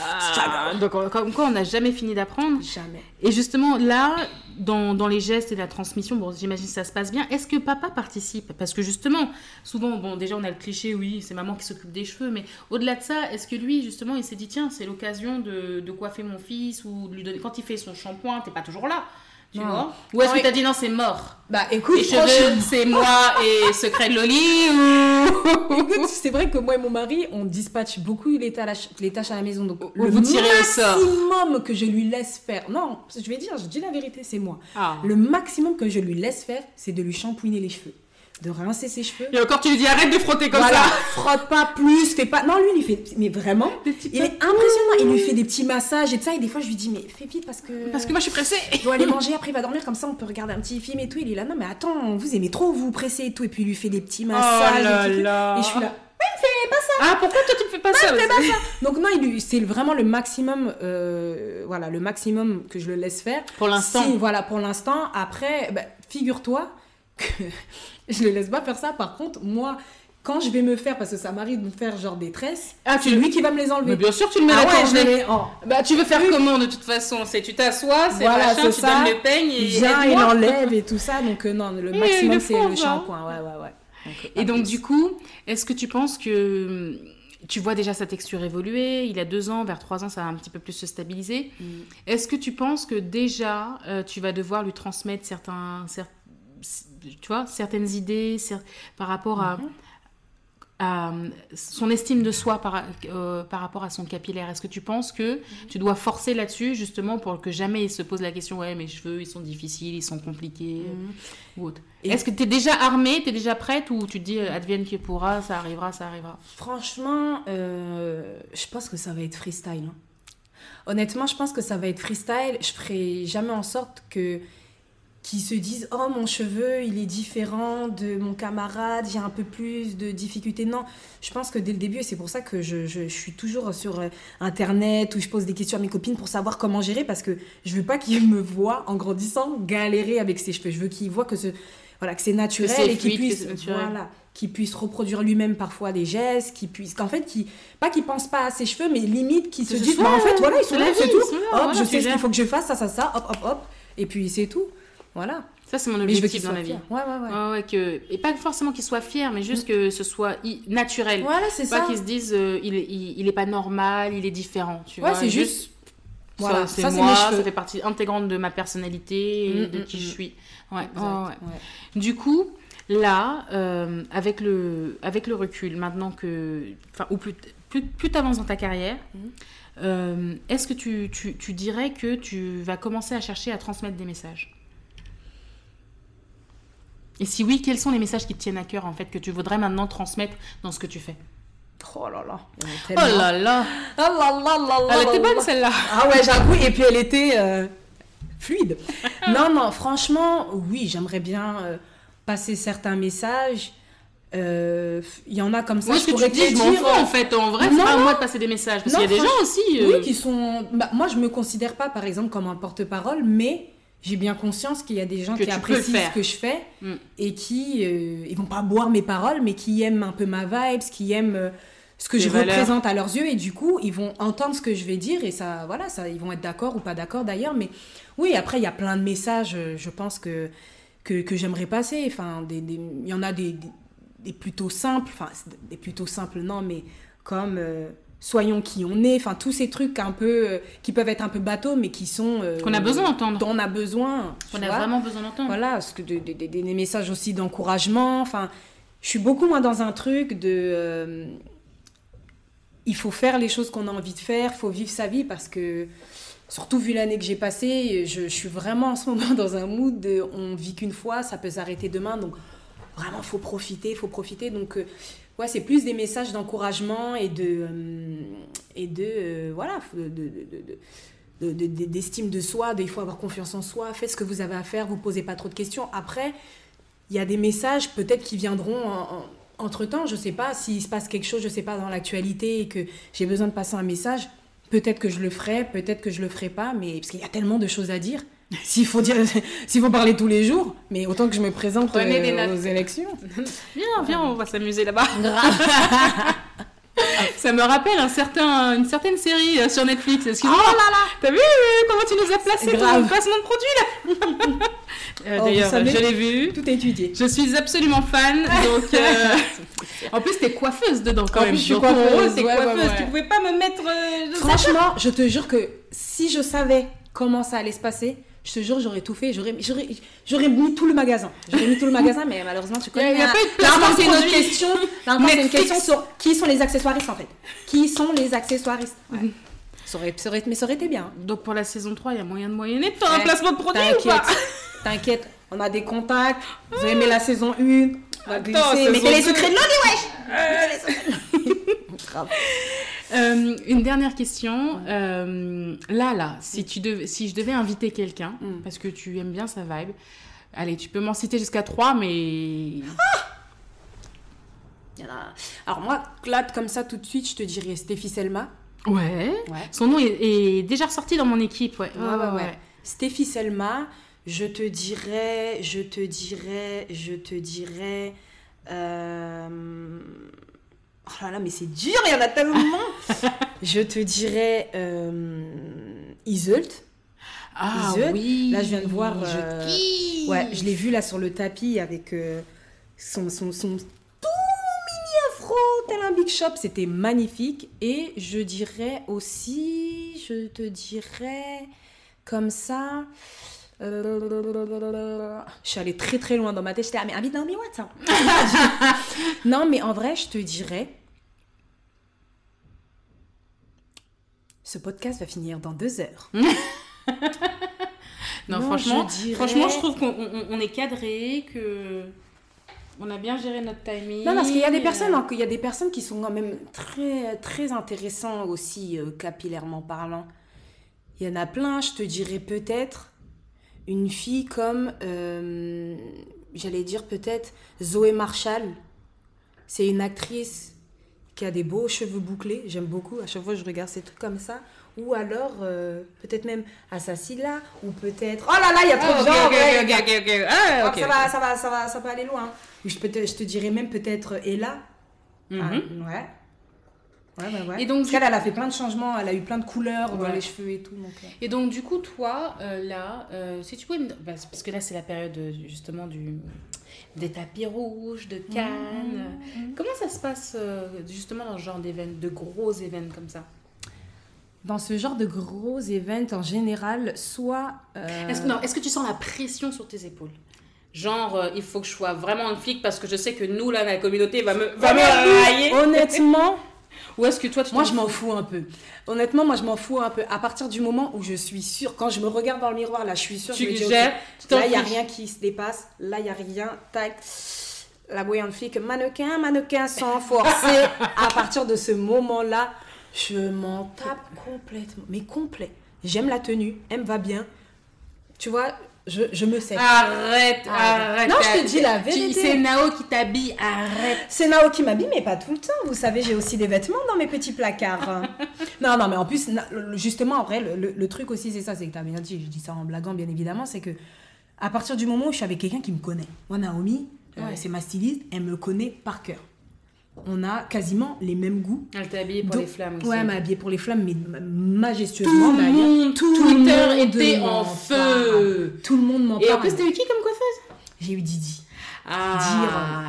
S1: Ah, donc, comme quoi, on n'a jamais fini d'apprendre.
S2: Jamais.
S1: Et justement, là, dans, dans les gestes et la transmission, bon, j'imagine que ça se passe bien. Est-ce que papa participe? Parce que justement, souvent, bon, déjà, on a le cliché, oui, c'est maman qui s'occupe des cheveux, mais au-delà de ça, est-ce que lui, justement, il s'est dit, tiens, c'est l'occasion de, de coiffer mon fils ou de lui donner. Quand il fait son shampoing, t'es pas toujours là, tu
S2: Non.
S1: vois Ou est-ce que t'as dit, non, c'est mort
S2: Bah écoute,
S1: cheveux, c'est moi et secret de Loli ou.
S2: Écoute, c'est vrai que moi et mon mari, on dispatche beaucoup les tâches, les tâches à la maison. Donc,
S1: vous tirez sort.
S2: maximum que je lui laisse faire. Non, je vais dire, je dis la vérité, c'est moi.
S1: Ah.
S2: Le maximum que je lui laisse faire, c'est de lui shampouiner les cheveux, de rincer ses cheveux.
S1: Et encore, tu lui dis, arrête de frotter comme
S2: voilà,
S1: ça
S2: frotte pas plus, fais pas. Non, lui, il fait. Mais vraiment, il est impressionnant. Il lui fait des petits massages et tout ça. Et des fois, je lui dis, mais fais vite parce que.
S1: Parce que moi, je suis pressée
S2: Il doit aller manger, après il va dormir, comme ça on peut regarder un petit film et tout. Il est là, non mais attends, vous aimez trop vous presser et tout. Et puis il lui fait des petits massages.
S1: Oh là
S2: trucs.
S1: là.
S2: Et je suis là, fais pas ça,
S1: Ah, pourquoi toi tu ne fais pas ça,
S2: fais pas ça Donc non, c'est vraiment le maximum, euh, voilà, le maximum que je le laisse faire.
S1: Pour l'instant.
S2: Si, voilà, pour l'instant. Après, bah, figure-toi que je le laisse pas faire ça. Par contre, moi, quand je vais me faire, parce que ça m'arrive de me faire genre des tresses,
S1: Ah,
S2: c'est lui qui va me les
S1: Mais
S2: enlever.
S1: bien sûr, tu le mets
S2: ah ouais, je les mets en-
S1: Bah, tu veux faire comment de toute façon? C'est tu t'assois, c'est
S2: Voilà,
S1: machin, tu
S2: ça.
S1: donnes le peigne et
S2: Il vient, il enlève et tout ça. Donc euh, non, le maximum
S1: le
S2: c'est le
S1: hein.
S2: shampoing. Ouais, ouais, ouais. Donc,
S1: Et donc,
S2: plus.
S1: du coup, est-ce que tu penses que hum, tu vois déjà sa texture évoluer? Il a deux ans, vers trois ans, ça va un petit peu plus se stabiliser.
S2: Mm.
S1: Est-ce que tu penses que déjà, euh, tu vas devoir lui transmettre certains, cer- tu vois, certaines idées cer- par rapport à,
S2: Mhm.
S1: à, son estime de soi par, euh, par rapport à son capillaire Est-ce que tu penses que
S2: Mhm.
S1: tu dois forcer là-dessus justement pour que jamais il se pose la question ouais mes cheveux ils sont difficiles, ils sont compliqués
S2: Mhm.
S1: ou autre Est-ce que tu es déjà armée, tu es déjà prête ou tu te dis euh, advienne qui pourra, ça arrivera, ça arrivera?
S2: Franchement, euh, je pense que ça va être freestyle. hein. Honnêtement, je pense que ça va être freestyle. Je ferai jamais en sorte que qu'ils se disent oh mon cheveu il est différent de mon camarade j'ai un peu plus de difficultés. Non je pense que dès le début et c'est pour ça que je, je- je suis toujours sur euh, internet où je pose des questions à mes copines pour savoir comment gérer parce que je veux pas qu'ils me voient en grandissant galérer avec ses cheveux. Je veux qu'ils voient que ce voilà que c'est naturel et qu'il
S1: fluide, que
S2: puisse voilà reproduire lui-même parfois des gestes qu'il puisse qu'en fait qu'il pas qu'il pense pas à ses cheveux mais limite qu'il se
S1: soit,
S2: bah, en fait voilà ils sont là c'est tout. hop
S1: voilà,
S2: je sais ce qu'il faut que je fasse ça ça ça hop hop hop. Et puis c'est tout voilà
S1: Ça c'est mon objectif dans la vie.
S2: Ouais, ouais, ouais.
S1: Ouais, ouais, que... Et pas forcément qu'il soit fier, mais juste que ce soit i- naturel.
S2: Voilà, c'est
S1: Pas
S2: ça.
S1: qu'il se dise euh, il, est, il, il est pas normal, il est différent. Tu
S2: Ouais, c'est juste-
S1: Voilà,
S2: ça, c'est
S1: moi, ça fait partie intégrante de ma personnalité et
S2: Mm,
S1: de
S2: mm,
S1: qui
S2: mm.
S1: je suis. Ouais. Du coup, là, euh, avec, le, avec le recul, maintenant que. Enfin, ou plus, plus, plus tu avances dans ta carrière, euh, est-ce que tu, tu, tu dirais que tu vas commencer à chercher à transmettre des messages? Et si oui, quels sont les messages qui te tiennent à cœur, en fait, que tu voudrais maintenant transmettre dans ce que tu fais?
S2: Oh là là. a
S1: Oh
S2: tellement.
S1: là là
S2: Oh là là là là
S1: Elle était bonne
S2: là.
S1: celle-là
S2: Ah ouais, j'avoue. Et puis elle était euh, fluide. non, non, franchement, oui, j'aimerais bien euh, passer certains messages. Euh, Il y en a comme ça.
S1: Moi,
S2: je
S1: ce que tu
S2: te
S1: dis, je m'en
S2: dire,
S1: fous, en fait. En vrai, c'est pas à moi de passer des messages. Parce qu'il y a des gens aussi...
S2: Oui, qui sont. bah, moi, je me considère pas, par exemple, comme un porte-parole, mais j'ai bien conscience qu'il y a des gens
S1: Que
S2: qui apprécient ce que je fais
S1: Mm.
S2: et qui, euh, ils vont pas boire mes paroles, mais qui aiment un peu ma vibes, qui aiment euh, ce que je
S1: valeurs.
S2: représente à leurs yeux, et du coup, ils vont entendre ce que je vais dire et ça, voilà, ça, ils vont être d'accord ou pas d'accord d'ailleurs, mais oui, après, il y a plein de messages, euh, je pense que que, que j'aimerais passer. Enfin, il y en a des, des, des plutôt simples, enfin, des plutôt simples, non, mais comme euh, soyons qui on est, enfin, tous ces trucs un peu, euh, qui peuvent être un peu bateaux, mais qui sont. euh,
S1: Qu'on a besoin d'entendre.
S2: Dont on a besoin. tu
S1: On a vraiment besoin d'entendre.
S2: Voilà, parce que de- de- de- des messages aussi d'encouragement. Enfin, je suis beaucoup moins dans un truc de. euh, il faut faire les choses qu'on a envie de faire, il faut vivre sa vie parce que. Surtout vu l'année que j'ai passée, je, je suis vraiment en ce moment dans un mood de on vit qu'une fois, ça peut s'arrêter demain, donc vraiment faut profiter, faut profiter. Donc ouais, c'est plus des messages d'encouragement et de euh, et de euh, voilà de- de- de- de- de- de- d'estime de soi, de, il faut avoir confiance en soi, faites ce que vous avez à faire, vous posez pas trop de questions. Après, il y a des messages peut-être qui viendront en- en- entre-temps, je sais pas, s'il se passe quelque chose, je sais pas, dans l'actualité et que j'ai besoin de passer un message, peut-être que je le ferai, peut-être que je le ferai pas, mais parce qu'il y a tellement de choses à dire. S'il faut dire, s'il faut parler tous les jours, mais autant que je me présente euh,
S1: notes.
S2: aux élections.
S1: Viens, viens, on va s'amuser là-bas. Ça me rappelle un certain, une certaine série euh, sur Netflix. Excuse-moi.
S2: Oh là là
S1: T'as vu euh, comment tu nous as placé ton placement de produit là Euh,
S2: Oh,
S1: D'ailleurs, je l'ai vu.
S2: Tout est étudié.
S1: Je suis absolument fan. Donc, euh, en plus, t'es coiffeuse dedans quand
S2: En
S1: même.
S2: plus, je suis coiffeuse,
S1: rôle,
S2: ouais, ouais,
S1: coiffeuse.
S2: ouais.
S1: Tu pouvais pas me mettre. euh,
S2: Franchement, je te jure que si je savais comment ça allait se passer, je te jure, j'aurais tout fait. J'aurais, j'aurais, j'aurais mis tout le magasin. J'aurais mis tout le magasin, mais malheureusement, tu connais.
S1: Il y a
S2: hein.
S1: pas eu de
S2: Là encore, c'est une autre question. Là encore, c'est une question sur qui sont les accessoiristes en fait. Qui sont les accessoiristes Ouais. ça, aurait, ça aurait- Mais ça aurait été bien.
S1: Donc, pour la saison 3, il y a moyen de moyenner de faire un placement de produit ou
S2: T'inquiète,
S1: pas?
S2: T'inquiète. On a des contacts. Vous avez aimé la saison 1. On va glisser. Mettez les secrets de l'eau, wesh Grave.
S1: Euh, une dernière question. Euh, là, là, si, tu devais, si je devais inviter quelqu'un,
S2: Mm.
S1: parce que tu aimes bien sa vibe, allez, tu peux m'en citer jusqu'à 3, mais.
S2: Il y en a... Alors moi, là, comme ça, tout de suite, je te dirais Stéphie Selma.
S1: Ouais.
S2: Ouais.
S1: Son nom est, est déjà ressorti dans mon équipe, ouais.
S2: Ouais, ouais, ouais. Stéphie Selma, je te dirais, je te dirais, je te dirais. euh, Oh là là, mais c'est dur, il y en a tellement. je te dirais euh... Iseult.
S1: Ah
S2: Iseult.
S1: oui.
S2: Là, je viens de voir,
S1: Je
S2: euh. Ouais, je l'ai vu là sur le tapis avec euh, son, son, son tout mini afro, tel un big shop. C'était magnifique. Et je dirais aussi, je te dirais comme ça. Euh, je suis allée très très loin dans ma tête. J'étais, ah, mais invite mes watts, ça. non, mais en vrai, je te dirais. Ce podcast va finir dans deux heures.
S1: Non,
S2: Non,
S1: franchement,
S2: je dirais-
S1: franchement, je trouve qu'on on- on est cadré, que on a bien géré notre timing.
S2: Non, parce qu'il y a des
S1: euh,
S2: personnes, hein, il y a des personnes qui sont quand même très, très intéressantes aussi, euh, capillairement parlant. Il y en a plein, je te dirais peut-être une fille comme, euh, j'allais dire peut-être Zoé Marshall. C'est une actrice qui a des beaux cheveux bouclés, j'aime beaucoup. À chaque fois, je regarde ces trucs comme ça. Ou alors, euh, peut-être même Assassila, ou peut-être. Oh là là, il y a trop
S1: Ah,
S2: de
S1: ok,
S2: gens,
S1: ok,
S2: ouais.
S1: ok, ok, ok. Ah,
S2: Ah, ça, va, ça, va, ça, va, ça peut aller loin. Je, peux te- je te dirais même peut-être Ella.
S1: Mhm.
S2: Ah, ouais. Ouais, ouais, ouais.
S1: Et donc,
S2: Parce qu'elle, elle a fait plein de changements, elle a eu plein de couleurs dans les cheveux et tout. Donc, euh.
S1: Et donc, du coup, toi, euh, là, euh, si tu pouvais me... bah, parce que là, c'est la période, justement, du... des tapis rouges, de Cannes. Comment ça se passe, euh, justement, dans ce genre d'événements, de gros événements comme ça?
S2: Dans ce genre de gros events, en général, soit.
S1: Est-ce que, non, est-ce que tu sens la pression sur tes épaules? Genre, euh, il faut que je sois vraiment un flic parce que je sais que nous, là, la communauté va me, va me railler.
S2: Honnêtement,
S1: Ou est-ce que toi, tu
S2: moi, je m'en
S1: fous
S2: un peu. Honnêtement, moi, je m'en fous un peu. À partir du moment où je suis sûre, quand je me regarde dans le miroir, là, je suis sûre,
S1: Tu
S2: je me dis,
S1: gères,
S2: Là, il n'y a rien qui se dépasse. Là, il n'y a rien. Tac. La bouillante flic, mannequin, mannequin sans forcer. à partir de ce moment-là, je m'en tape complètement. Mais complet. J'aime la tenue. Elle me va bien. Tu vois, je, je me sais.
S1: Arrête,
S2: Ah,
S1: arrête.
S2: non, je te dis la vérité.
S1: C'est Nao qui t'habille, arrête.
S2: C'est Nao qui m'habille, mais pas tout le temps. Vous savez, j'ai aussi des vêtements dans mes petits placards. non, non, mais en plus, justement, en vrai, le, truc aussi, c'est ça, c'est que tu as bien dit, je dis ça en blaguant, bien évidemment, c'est que à partir du moment où je suis avec quelqu'un qui me connaît, moi, Naomi, euh,
S1: Ouais.
S2: c'est ma styliste, elle me connaît par cœur. On a quasiment les mêmes goûts.
S1: Elle t'a habillée pour
S2: Donc-
S1: les flammes aussi.
S2: Ouais, elle m'a habillée pour les flammes, mais ma-
S1: Tout
S2: majestueusement
S1: le monde,
S2: Tout
S1: Twitter était en
S2: parle.
S1: feu.
S2: Tout le monde m'en
S1: Et en
S2: parle.
S1: plus, t'as eu qui comme coiffeuse?
S2: J'ai eu Didi.
S1: Ah.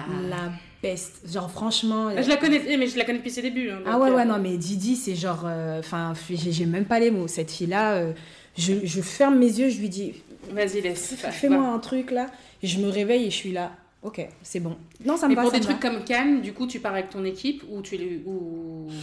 S2: Dire la best. Genre, franchement.
S1: Je la connais, eh, mais je la connais depuis ses débuts. hein,
S2: Ah ouais,
S1: euh,
S2: ouais, non, mais Didi, c'est genre. euh, Enfin, j'ai j'ai même pas les mots. Cette fille-là, euh, je, je ferme mes yeux, je lui dis
S1: Vas-y, laisse.
S2: fais-moi un truc là. Et je me réveille et je suis là. Ok, c'est bon. Non, ça me
S1: Mais
S2: va.
S1: pour
S2: ça
S1: des
S2: me
S1: trucs comme Cannes, du coup, tu pars avec ton équipe ou tu les. Ou...
S2: va.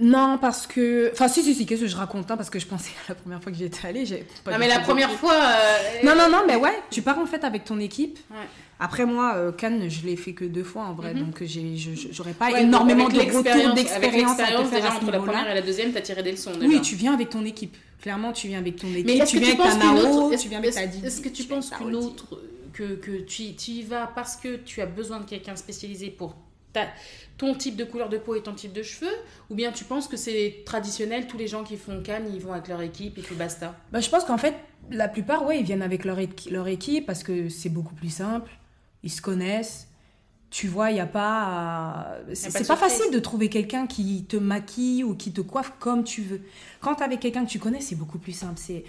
S2: Non, parce que. Enfin, si, si, si, qu'est-ce que je raconte hein, Parce que je pensais à la première fois que j'y étais allée. j'ai pas
S1: Non, mais la première fois. euh,
S2: Non, non, non, mais ouais, tu pars en fait avec ton équipe.
S1: Ouais.
S2: Après, moi, euh, Cannes, je l'ai fait que deux fois en vrai, donc j'ai- je- je- j'aurais pas
S1: Ouais,
S2: énormément de retour
S1: l'expérience- Avec
S2: d'expérience
S1: déjà, entre la première et la deuxième, t'as tiré des leçons. Déjà.
S2: Oui, tu viens avec ton équipe. Clairement, tu viens avec ton équipe.
S1: Mais est-ce
S2: tu
S1: que
S2: viens
S1: tu
S2: avec
S1: penses
S2: ta
S1: qu'une
S2: Nao,
S1: autre.
S2: tu viens avec ta
S1: Est-ce
S2: Didi,
S1: est-ce que tu penses qu'une autre. Que, que tu, tu y vas parce que tu as besoin de quelqu'un spécialisé pour ta, ton type de couleur de peau et ton type de cheveux Ou bien tu penses que c'est traditionnel, tous les gens qui font Cannes, ils vont avec leur équipe et puis basta?
S2: Bah, je pense qu'en fait, la plupart, ouais, ils viennent avec leur, leur équipe parce que c'est beaucoup plus simple. Ils se connaissent. Tu vois, il n'y a pas. C'est
S1: pas
S2: facile de trouver quelqu'un qui te maquille ou qui te coiffe comme tu veux. Quand t'es avec quelqu'un que tu connais, c'est beaucoup plus simple. C'est.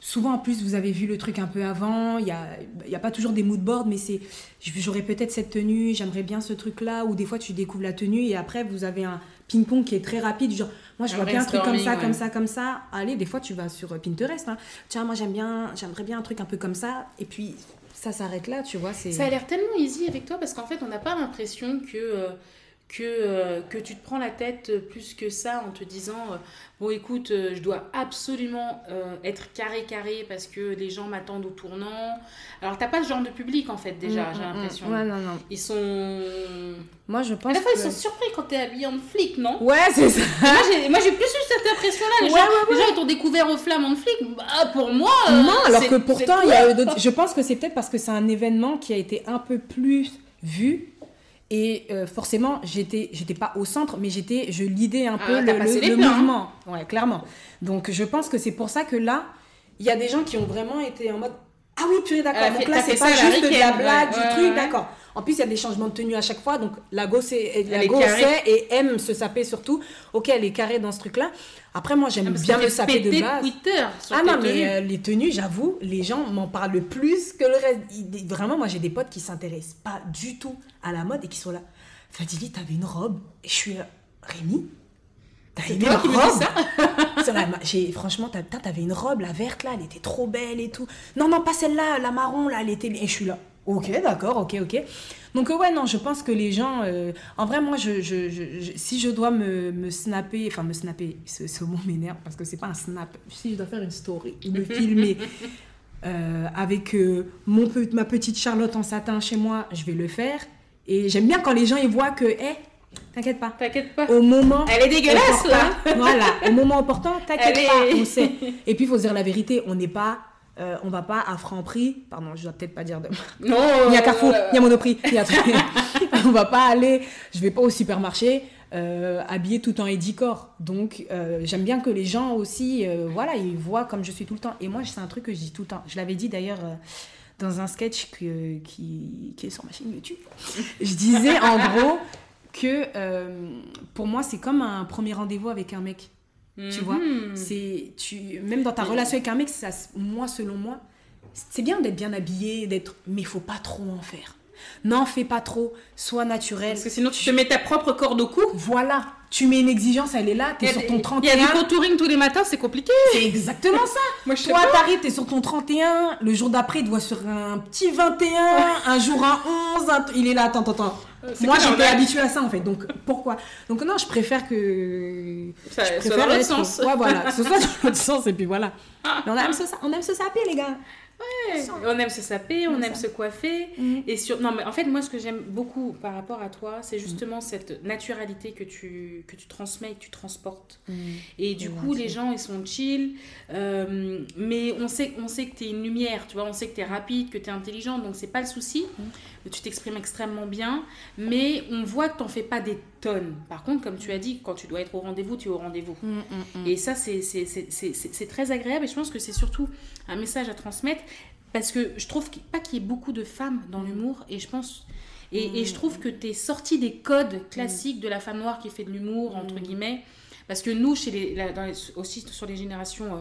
S2: Souvent, en plus, vous avez vu le truc un peu avant. Il n'y a, il y a pas toujours des mood boards, mais c'est. J'aurais peut-être cette tenue, j'aimerais bien ce truc-là. Ou des fois, tu découvres la tenue et après, vous avez un ping-pong qui est très rapide. Genre, moi, je
S1: Un
S2: vois bien un truc comme ça, comme ça, comme ça. Allez, des fois, tu vas sur Pinterest. hein. Tiens, moi, j'aime bien, j'aimerais bien un truc un peu comme ça. Et puis, ça s'arrête là, tu vois. c'est
S1: Ça a l'air tellement easy avec toi parce qu'en fait, on n'a pas l'impression que, euh, que, euh, que tu te prends la tête plus que ça en te disant euh, Bon, écoute, euh, je dois absolument être carré-carré parce que les gens m'attendent au tournant. Alors, t'as pas ce genre de public en fait, déjà,
S2: Mm,
S1: j'ai
S2: mm, mm.
S1: l'impression.
S2: Ouais, non, non.
S1: Ils sont.
S2: Moi, je
S1: À
S2: pense
S1: la fois,
S2: que...
S1: ils sont surpris quand t'es habillé en flic, non?
S2: Ouais, c'est ça.
S1: moi, j'ai, plus eu cette impression-là. Les,
S2: Ouais,
S1: gens,
S2: ouais,
S1: les gens, ils t'ont découvert au flamand de flic. Bah, pour moi.
S2: non, alors que pourtant, il y a eu d'autres- Je pense que c'est peut-être parce que c'est un événement qui a été un peu plus vu Et euh, forcément, j'étais, j'étais pas au centre, mais j'étais, je lidais un
S1: Ah,
S2: peu le, le- le
S1: hein.
S2: mouvement. Ouais, clairement. Donc, je pense que c'est pour ça que là, il y a des gens qui ont vraiment été en mode Ah oui, purée,
S1: Elle a
S2: d'accord. Donc là, c'est pas
S1: ça
S2: juste de la blague,
S1: ouais,
S2: du
S1: ouais,
S2: truc,
S1: ouais.
S2: d'accord. En plus, il y a des changements de tenue à chaque fois. Donc, la go, c'est, la
S1: est
S2: go sait et aime se saper surtout. Ok, elle est carrée dans ce truc-là. Après, moi, j'aime
S1: Ah,
S2: bien me saper de base. Ah non, mais
S1: tenues.
S2: euh, les tenues, j'avoue, les gens m'en parlent le plus que le reste. Vraiment, moi, j'ai des potes qui s'intéressent pas du tout à la mode et qui sont là. Fadili, t'avais une robe. Et je suis là. Rémi T'as aimé ma robe
S1: ça
S2: j'ai- Franchement, t'avais une robe, la verte, là, elle était trop belle et tout. Non, non, pas celle-là, la marron, là, elle était... Et je suis là. Ok, d'accord, ok, ok. Donc, euh, ouais, non, je pense que les gens... euh, en vrai, moi, je, je- je- si je dois me, me snapper... Enfin, me snapper, ce, ce mot m'énerve parce que c'est pas un snap. Si je dois faire une story me filmer euh, avec euh, mon, ma petite Charlotte en satin chez moi, je vais le faire. Et j'aime bien quand les gens, ils voient que... Eh, t'inquiète pas.
S1: T'inquiète pas.
S2: Au moment...
S1: Elle est dégueulasse, là.
S2: Voilà, au moment opportun, t'inquiète pas, on sait. Et puis, il faut se dire la vérité, on n'est pas... euh, on va pas à franc prix, pardon, je dois peut-être pas dire de
S1: Non.
S2: il y a Carrefour, il y a Monoprix, il y a on va pas aller, je vais pas au supermarché euh, habillé tout en édicor. Donc euh, j'aime bien que les gens aussi, euh, voilà, ils voient comme je suis tout le temps. Et moi, c'est un truc que je dis tout le temps. Je l'avais dit d'ailleurs dans un sketch que- qui, qui est sur ma chaîne YouTube. Je disais en gros que pour moi, c'est comme un premier rendez-vous avec un mec. Tu vois,
S1: mhm.
S2: c'est tu même dans ta relation avec un mec, ça, moi selon moi, c'est bien d'être bien habillé, d'être, mais faut pas trop en faire. N'en fais pas trop, sois naturel.
S1: Parce que sinon, tu te mets ta propre corde au cou.
S2: Voilà, tu mets une exigence, elle est là, t'es sur ton
S1: Il y a du
S2: 31.
S1: contouring tous les matins, c'est compliqué.
S2: C'est exactement ça.
S1: Moi, je
S2: Toi, t'arrives, t'es sur ton 31, le jour d'après, il doit sur un petit 21, un jour un 11, un- il est là, attends, attends, attends.
S1: C'est
S2: Moi, j'étais habituée à ça en fait, donc pourquoi? Donc non, je préfère que.
S1: Ça-
S2: je préfère
S1: va dans l'autre sens.
S2: Ouais, voilà, que ce soit dans l'autre sens, et puis voilà. Mais on aime se, on aime se saper, les gars.
S1: On aime se saper, on aime
S2: ça.
S1: se coiffer.
S2: Mhm.
S1: Et sur... Non, mais en fait, moi, ce que j'aime beaucoup par rapport à toi, c'est justement cette naturalité que tu, que tu transmets et que tu transportes. Et du coup,
S2: gentil.
S1: les gens, ils sont chill. euh, mais on sait, on sait que tu es une lumière, tu vois. On sait que tu es rapide, que tu es intelligente. Donc, c'est pas le souci. Tu t'exprimes extrêmement bien. Mais on voit que tu fais pas des tonnes. Par contre, comme tu as dit, quand tu dois être au rendez-vous, tu es au rendez-vous.
S2: Mm,
S1: Et ça, c'est- très agréable et je pense que c'est surtout un message à transmettre parce que je trouve pas qu'il y ait beaucoup de femmes dans l'humour et je pense. Et, et je trouve que tu es sorti des codes classiques de la femme noire qui fait de l'humour, entre guillemets. Parce que nous, chez les, la- dans les- aussi sur les générations euh,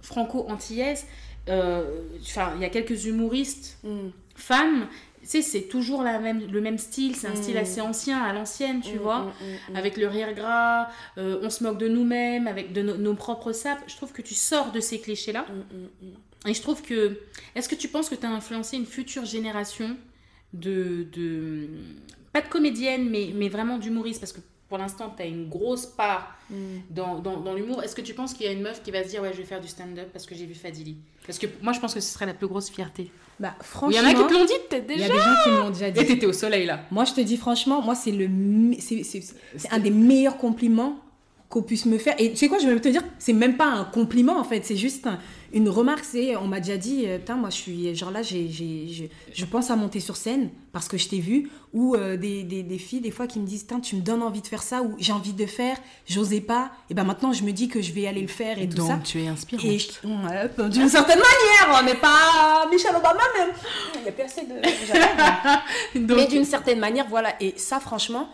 S1: franco-antillaises, euh, il y a quelques humoristes femmes. Sais, c'est toujours la même, le même style, c'est un style
S2: Mm.
S1: assez ancien, à l'ancienne,
S2: Mm,
S1: tu vois avec le rire gras, euh, on se moque de nous-mêmes, avec de no- nos propres sapes. Je trouve que tu sors de ces clichés-là. Et je trouve que. Est-ce que tu penses que tu as influencé une future génération de. de pas de comédiennes, mais, mais vraiment d'humoristes? Parce que pour l'instant, tu as une grosse part dans, dans, dans l'humour. Est-ce que tu penses qu'il y a une meuf qui va se dire Ouais, je vais faire du stand-up parce que j'ai vu Fadili? Parce que moi, je pense que ce serait la plus grosse fierté.
S2: Bah,
S1: Il
S2: franchement,
S1: y en a qui te l'ont dit peut-être
S2: il y a
S1: déjà.
S2: des gens qui me l'ont déjà dit.
S1: Et t'étais au soleil là.
S2: Moi, je te dis franchement, moi, c'est le, c'est un des meilleurs compliments qu'on puisse me faire. Et tu sais quoi, je vais même te dire, c'est même pas un compliment en fait, c'est juste un- une remarque. C'est, on m'a déjà dit, euh, putain, moi, je suis, genre là, j'ai, j'ai- je, pense à monter sur scène parce que je t'ai vu, ou euh, des, des, des filles des fois qui me disent, putain, tu me donnes envie de faire ça, ou j'ai envie de faire, j'osais pas. Et ben maintenant, je me dis que je vais aller le faire et tout ça.
S1: tu es inspirante.
S2: Et d'une certaine manière, on n'est pas Michelle Obama même. Il a de.
S1: Donc,
S2: Mais d'une certaine manière, voilà. Et ça, franchement,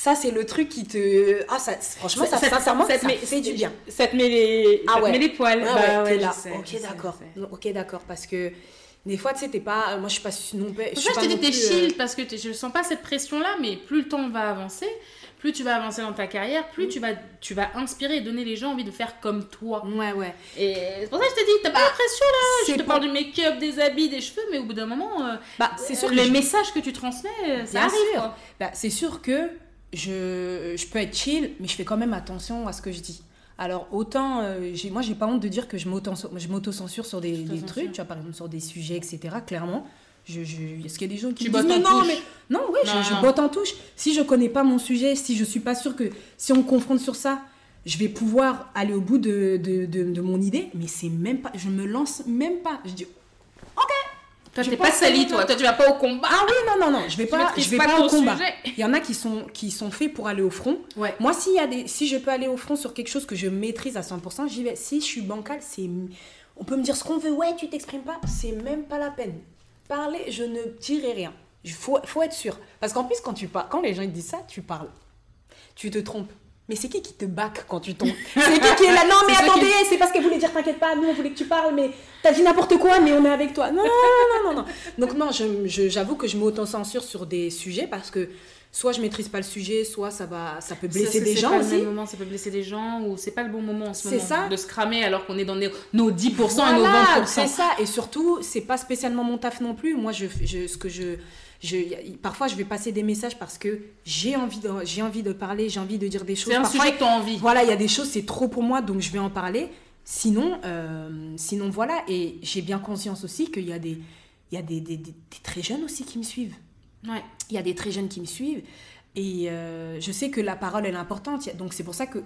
S2: ça, c'est le truc qui te. Ah, ça, franchement, ça,
S1: Ça-
S2: sincèrement, ça,
S1: te met-
S2: fait du bien.
S1: Ça te met les,
S2: Ah
S1: ça te
S2: ouais.
S1: met les poils.
S2: Ah
S1: Bah
S2: ouais,
S1: ouais,
S2: là.
S1: sais,
S2: ok, d'accord. Ok, d'accord. Parce que des fois, tu sais, t'es pas. Moi, je suis pas non plus.
S1: Pour
S2: suis
S1: ça, je te dis, t'es
S2: plus, euh,
S1: chill parce que je sens pas cette pression-là, mais plus le temps va avancer, plus tu vas avancer dans ta carrière, plus tu, vas, tu vas inspirer et donner les gens envie de faire comme toi.
S2: Ouais, ouais.
S1: Et c'est pour ça que je te dis, t'as pas la pression là, je te
S2: pas-
S1: parle du make-up, des habits, des cheveux, mais au bout d'un moment, euh,
S2: Bah, c'est sûr que
S1: les
S2: je-
S1: messages que tu transmets, euh, ça arrive.
S2: sûr.
S1: quoi.
S2: Bah, c'est sûr que je, je peux être chill, mais je fais quand même attention à ce que je dis. Alors, autant, euh, j'ai- moi, j'ai pas honte de dire que je je m'auto-censure sur des, trucs, tu vois, par exemple, sur des sujets, etc., clairement. Je, je- Est-ce qu'il y a des gens qui
S1: Tu
S2: me disent, mais non, mais non, oui,
S1: Non,
S2: je, je
S1: non.
S2: botte en touche. Si je connais pas mon sujet, si je suis pas sûre que si on me confronte sur ça, je vais pouvoir aller au bout de, de, de- de mon idée, mais c'est même pas, je me lance même pas. Je dis,
S1: Toi,
S2: Je
S1: t'es pas sali, toi. Toi, tu vas pas au combat.
S2: Ah oui, non, non, non, je vais
S1: Tu
S2: pas, je vais
S1: pas
S2: pas, au combat.
S1: sujet.
S2: Il y en a qui sont, qui sont faits pour aller au front.
S1: Ouais.
S2: Moi, s'il y a des, si je peux aller au front sur quelque chose que je maîtrise à 100%, j'y vais. Si je suis bancale, c'est, on peut me dire ce qu'on veut. Ouais, tu t'exprimes pas, c'est même pas la peine. Parler, je ne dirai rien. Il faut, faut être sûr. Parce qu'en plus, quand tu parles, quand les gens ils disent ça, tu parles. Tu te trompes. Mais c'est qui qui te back quand tu tombes? C'est qui qui est là? Non, mais attendez, c'est parce qu'elle voulait dire t'inquiète pas, nous on voulait que tu parles, mais t'as dit n'importe quoi, mais on est avec toi. Non, non, non, non, non. Donc, non, je- je- j'avoue que je m'auto-censure sur des sujets parce que soit je maîtrise pas le sujet, soit ça, va, ça peut blesser
S1: Ça,
S2: des
S1: c'est
S2: gens
S1: pas le même moment, ça peut blesser des gens ou c'est pas le bon moment en ce moment
S2: ça.
S1: de se cramer alors qu'on est dans nos, nos 10% et nos
S2: Voilà,
S1: 20%.
S2: c'est ça. Et surtout, c'est pas spécialement mon taf non plus. Moi, je, je, ce que je, je, parfois, je vais passer des messages parce que j'ai envie de, j'ai envie de parler, j'ai envie de dire des choses.
S1: C'est un
S2: Parfois,
S1: sujet que tu as envie.
S2: Voilà, il y a des choses, c'est trop pour moi, donc je vais en parler. Sinon, euh, sinon voilà. Et j'ai bien conscience aussi qu'il y a des, il y a des, des, des- des très jeunes aussi qui me suivent.
S1: Ouais.
S2: Il y a des très jeunes qui me suivent. Et euh, je sais que la parole, elle est importante. Donc c'est pour ça que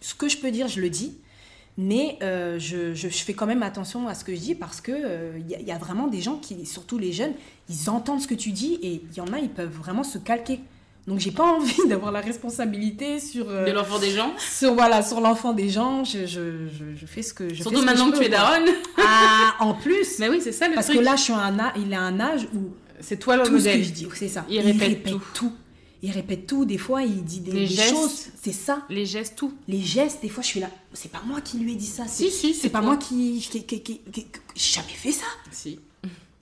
S2: ce que je peux dire, je le dis. Mais euh, je, je- je fais quand même attention à ce que je dis parce que euh, il y, a- il y a vraiment des gens qui, surtout les jeunes, ils entendent ce que tu dis et il y en a, ils peuvent vraiment se calquer. Donc j'ai pas envie d'avoir la responsabilité sur, euh,
S1: De l'enfant des gens.
S2: sur voilà sur l'enfant des gens. Je, je, je, je fais ce que je
S1: Surtout
S2: fais
S1: maintenant
S2: je
S1: que
S2: peux,
S1: tu es daronne.
S2: Ah, en plus.
S1: Mais oui, c'est ça le
S2: Parce
S1: truc.
S2: que là, je suis à un âge, il a un âge où
S1: c'est toi le
S2: ce que
S1: modèle.
S2: je dis, c'est ça.
S1: Il répète tout.
S2: Il répète tout. Des fois, il dit des,
S1: Les
S2: des
S1: gestes.
S2: choses. C'est ça.
S1: Les gestes, tout.
S2: Les gestes, des fois, je suis là. C'est pas moi qui lui ai dit ça.
S1: Si, si, c'est
S2: pas
S1: toi.
S2: moi qui. qui, qui, qui- qui- qui- J'ai jamais fait ça.
S1: Si.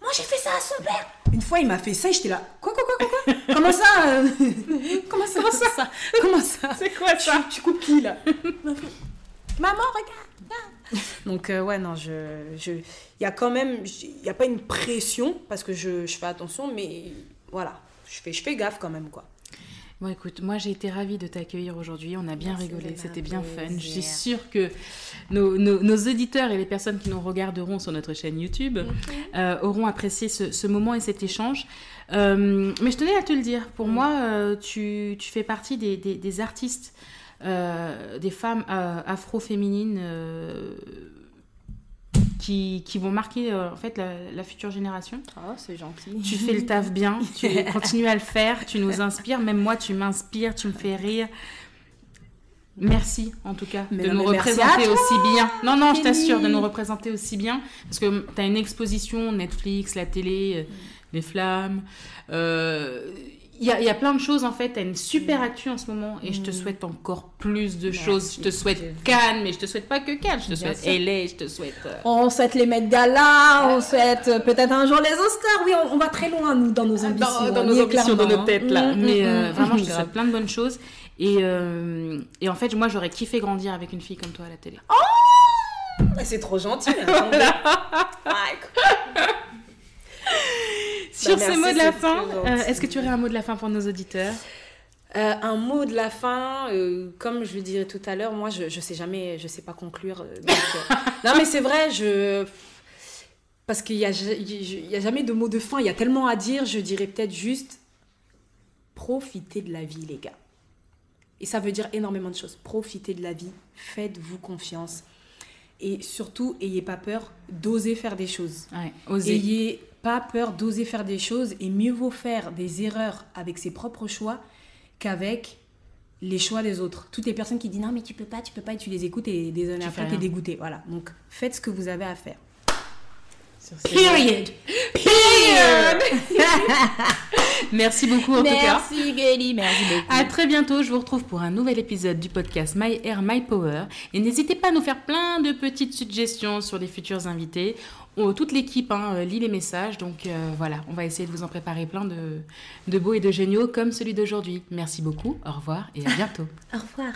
S2: Moi, j'ai fait ça à son père. Une fois, il m'a fait ça et j'étais là. Quoi, quoi, quoi, quoi, quoi? Comment ça euh? Comment ça Comment ça? Comment ça?
S1: C'est quoi
S2: tu, tu coupes qui là? Maman, regarde. Donc euh, ouais non je je il y a quand même il y a pas une pression parce que je, je fais attention mais voilà je fais je fais gaffe quand même quoi.
S1: Bon, écoute, moi j'ai été ravie de t'accueillir aujourd'hui. On a bien
S2: Merci,
S1: rigolé, c'était bien fun. Je suis sûre que nos, nos- nos auditeurs et les personnes qui nous regarderont sur notre chaîne YouTube euh, auront apprécié ce, ce moment et cet échange. Euh, mais je tenais à te le dire, pour moi, euh, tu, tu fais partie des, des- des artistes, des femmes afro-féminines. Qui, qui vont marquer euh, en fait la, la future génération.
S2: Oh c'est gentil.
S1: Tu fais le taf bien, tu continues à le faire, tu nous inspires, même moi tu m'inspires, tu me fais rire. Merci en tout cas
S2: Mais
S1: de
S2: non,
S1: nous représenter aussi bien. Non, non, je t'assure de nous représenter aussi bien parce que tu as une exposition Netflix, la télé, euh, les flammes. euh, Il y, a, il y a plein de choses en fait, tu as une super actu en ce moment et je te souhaite encore plus de
S2: Merci.
S1: choses. Je te souhaite Cannes, mais je te souhaite pas que Cannes, je te
S2: Bien
S1: souhaite
S2: sûr.
S1: LA, je te souhaite. euh,
S2: On souhaite les Met Gala, on souhaite euh, peut-être un jour les Oscars. Oui, on, on va très loin nous dans nos ambitions.
S1: dans, dans
S2: on
S1: nos ambitions, dans nos têtes là.
S2: hein. Mm,
S1: Mais
S2: mm,
S1: euh,
S2: mm,
S1: vraiment, je te souhaite plein de bonnes choses. Et, euh, et en fait, moi, j'aurais kiffé grandir avec une fille comme toi à la télé.
S2: Ah, C'est trop gentil. Ah, écoute.
S1: Sur ces mots de la fin, euh, est-ce que tu aurais un mot de la fin pour nos auditeurs
S2: Euh, un mot de la fin, euh, comme je le dirais tout à l'heure, moi je, je sais jamais, je sais pas conclure. donc, non mais c'est vrai, je parce qu'il y a, jamais de mot de fin, il y a tellement à dire, je dirais peut-être juste profitez de la vie les gars. Et ça veut dire énormément de choses. Profitez de la vie, faites-vous confiance et surtout ayez pas peur d'oser faire des choses.
S1: Ouais, oser.
S2: Ayez pas peur d'oser faire des choses et mieux vaut faire des erreurs avec ses propres choix qu'avec les choix des autres. Toutes les personnes qui disent non mais tu peux pas, tu peux pas et tu les écoutes et des années
S1: Tu
S2: après t'es dégoûté. Voilà. Donc faites ce que vous avez à faire. Period.
S1: mots. Merci beaucoup en tout cas.
S2: Merci merci beaucoup.
S1: À très bientôt, je vous retrouve pour un nouvel épisode du podcast My Air My Power. Et n'hésitez pas à nous faire plein de petites suggestions sur les futurs invités. On- toute l'équipe hein, euh, lit les messages, donc euh, voilà, on va essayer de vous en préparer plein de, de beaux et de géniaux comme celui d'aujourd'hui. Merci beaucoup, au revoir et à bientôt.
S2: Au revoir.